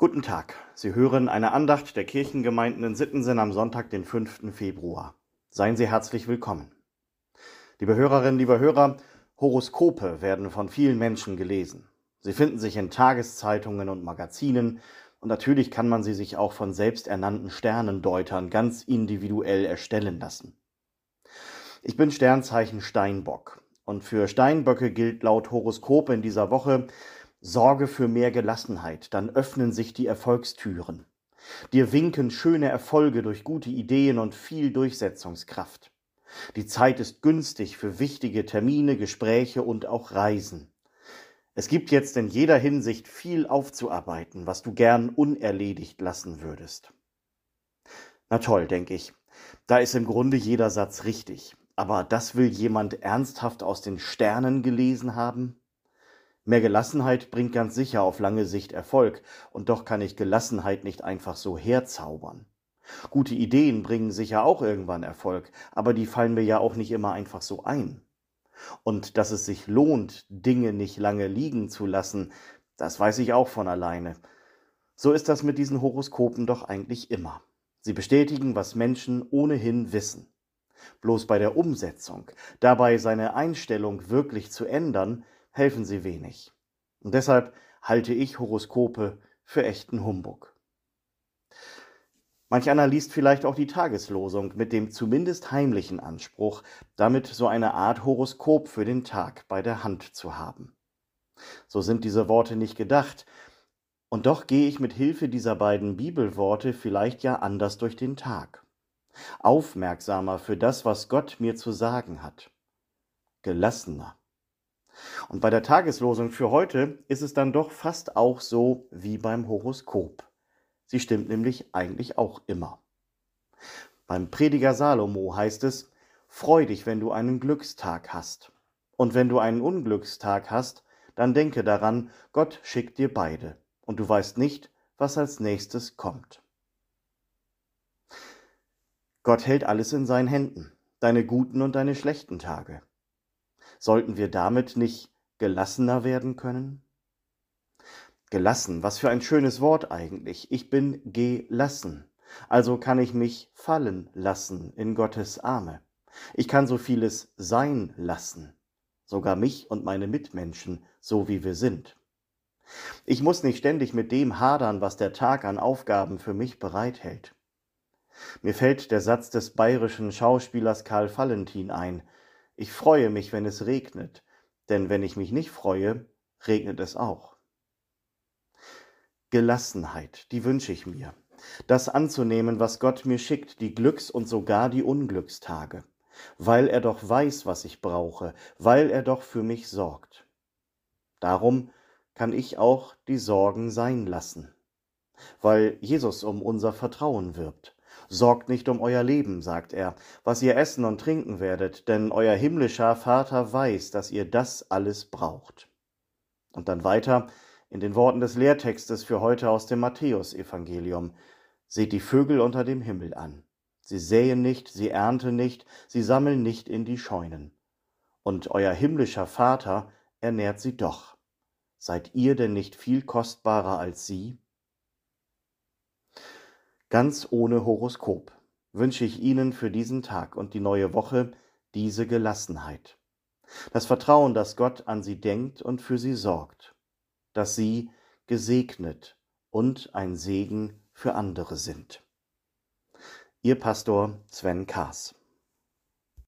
Guten Tag. Sie hören eine Andacht der Kirchengemeinden in Sittensen am Sonntag, den 5. Februar. Seien Sie herzlich willkommen. Liebe Hörerinnen, liebe Hörer, Horoskope werden von vielen Menschen gelesen. Sie finden sich in Tageszeitungen und Magazinen und natürlich kann man sie sich auch von selbsternannten Sternendeutern ganz individuell erstellen lassen. Ich bin Sternzeichen Steinbock und für Steinböcke gilt laut Horoskop in dieser Woche Sorge für mehr Gelassenheit, dann öffnen sich die Erfolgstüren. Dir winken schöne Erfolge durch gute Ideen und viel Durchsetzungskraft. Die Zeit ist günstig für wichtige Termine, Gespräche und auch Reisen. Es gibt jetzt in jeder Hinsicht viel aufzuarbeiten, was du gern unerledigt lassen würdest. Na toll, denke ich. Da ist im Grunde jeder Satz richtig. Aber das will jemand ernsthaft aus den Sternen gelesen haben? Mehr Gelassenheit bringt ganz sicher auf lange Sicht Erfolg, und doch kann ich Gelassenheit nicht einfach so herzaubern. Gute Ideen bringen sicher auch irgendwann Erfolg, aber die fallen mir ja auch nicht immer einfach so ein. Und dass es sich lohnt, Dinge nicht lange liegen zu lassen, das weiß ich auch von alleine. So ist das mit diesen Horoskopen doch eigentlich immer. Sie bestätigen, was Menschen ohnehin wissen. Bloß bei der Umsetzung, dabei seine Einstellung wirklich zu ändern, helfen sie wenig. Und deshalb halte ich Horoskope für echten Humbug. Manch einer liest vielleicht auch die Tageslosung mit dem zumindest heimlichen Anspruch, damit so eine Art Horoskop für den Tag bei der Hand zu haben. So sind diese Worte nicht gedacht, und doch gehe ich mit Hilfe dieser beiden Bibelworte vielleicht ja anders durch den Tag. Aufmerksamer für das, was Gott mir zu sagen hat. Gelassener. Und bei der Tageslosung für heute ist es dann doch fast auch so wie beim Horoskop. Sie stimmt nämlich eigentlich auch immer. Beim Prediger Salomo heißt es, Freu dich, wenn du einen Glückstag hast. Und wenn du einen Unglückstag hast, dann denke daran, Gott schickt dir beide, und du weißt nicht, was als nächstes kommt. Gott hält alles in seinen Händen, deine guten und deine schlechten Tage. Sollten wir damit nicht gelassener werden können? Gelassen, was für ein schönes Wort eigentlich. Ich bin gelassen. Also kann ich mich fallen lassen in Gottes Arme. Ich kann so vieles sein lassen, sogar mich und meine Mitmenschen, so wie wir sind. Ich muss nicht ständig mit dem hadern, was der Tag an Aufgaben für mich bereithält. Mir fällt der Satz des bayerischen Schauspielers Karl Valentin ein, ich freue mich, wenn es regnet, denn wenn ich mich nicht freue, regnet es auch. Gelassenheit, die wünsche ich mir. Das anzunehmen, was Gott mir schickt, die Glücks- und sogar die Unglückstage, weil er doch weiß, was ich brauche, weil er doch für mich sorgt. Darum kann ich auch die Sorgen sein lassen, weil Jesus um unser Vertrauen wirbt Sorgt nicht um euer Leben, sagt er, was ihr essen und trinken werdet, denn euer himmlischer Vater weiß, dass ihr das alles braucht. Und dann weiter in den Worten des Lehrtextes für heute aus dem Matthäusevangelium. Seht die Vögel unter dem Himmel an. Sie säen nicht, sie ernten nicht, sie sammeln nicht in die Scheunen. Und euer himmlischer Vater ernährt sie doch. Seid ihr denn nicht viel kostbarer als sie? Ganz ohne Horoskop wünsche ich Ihnen für diesen Tag und die neue Woche diese Gelassenheit. Das Vertrauen, dass Gott an Sie denkt und für Sie sorgt, dass Sie gesegnet und ein Segen für andere sind. Ihr Pastor Sven Kaas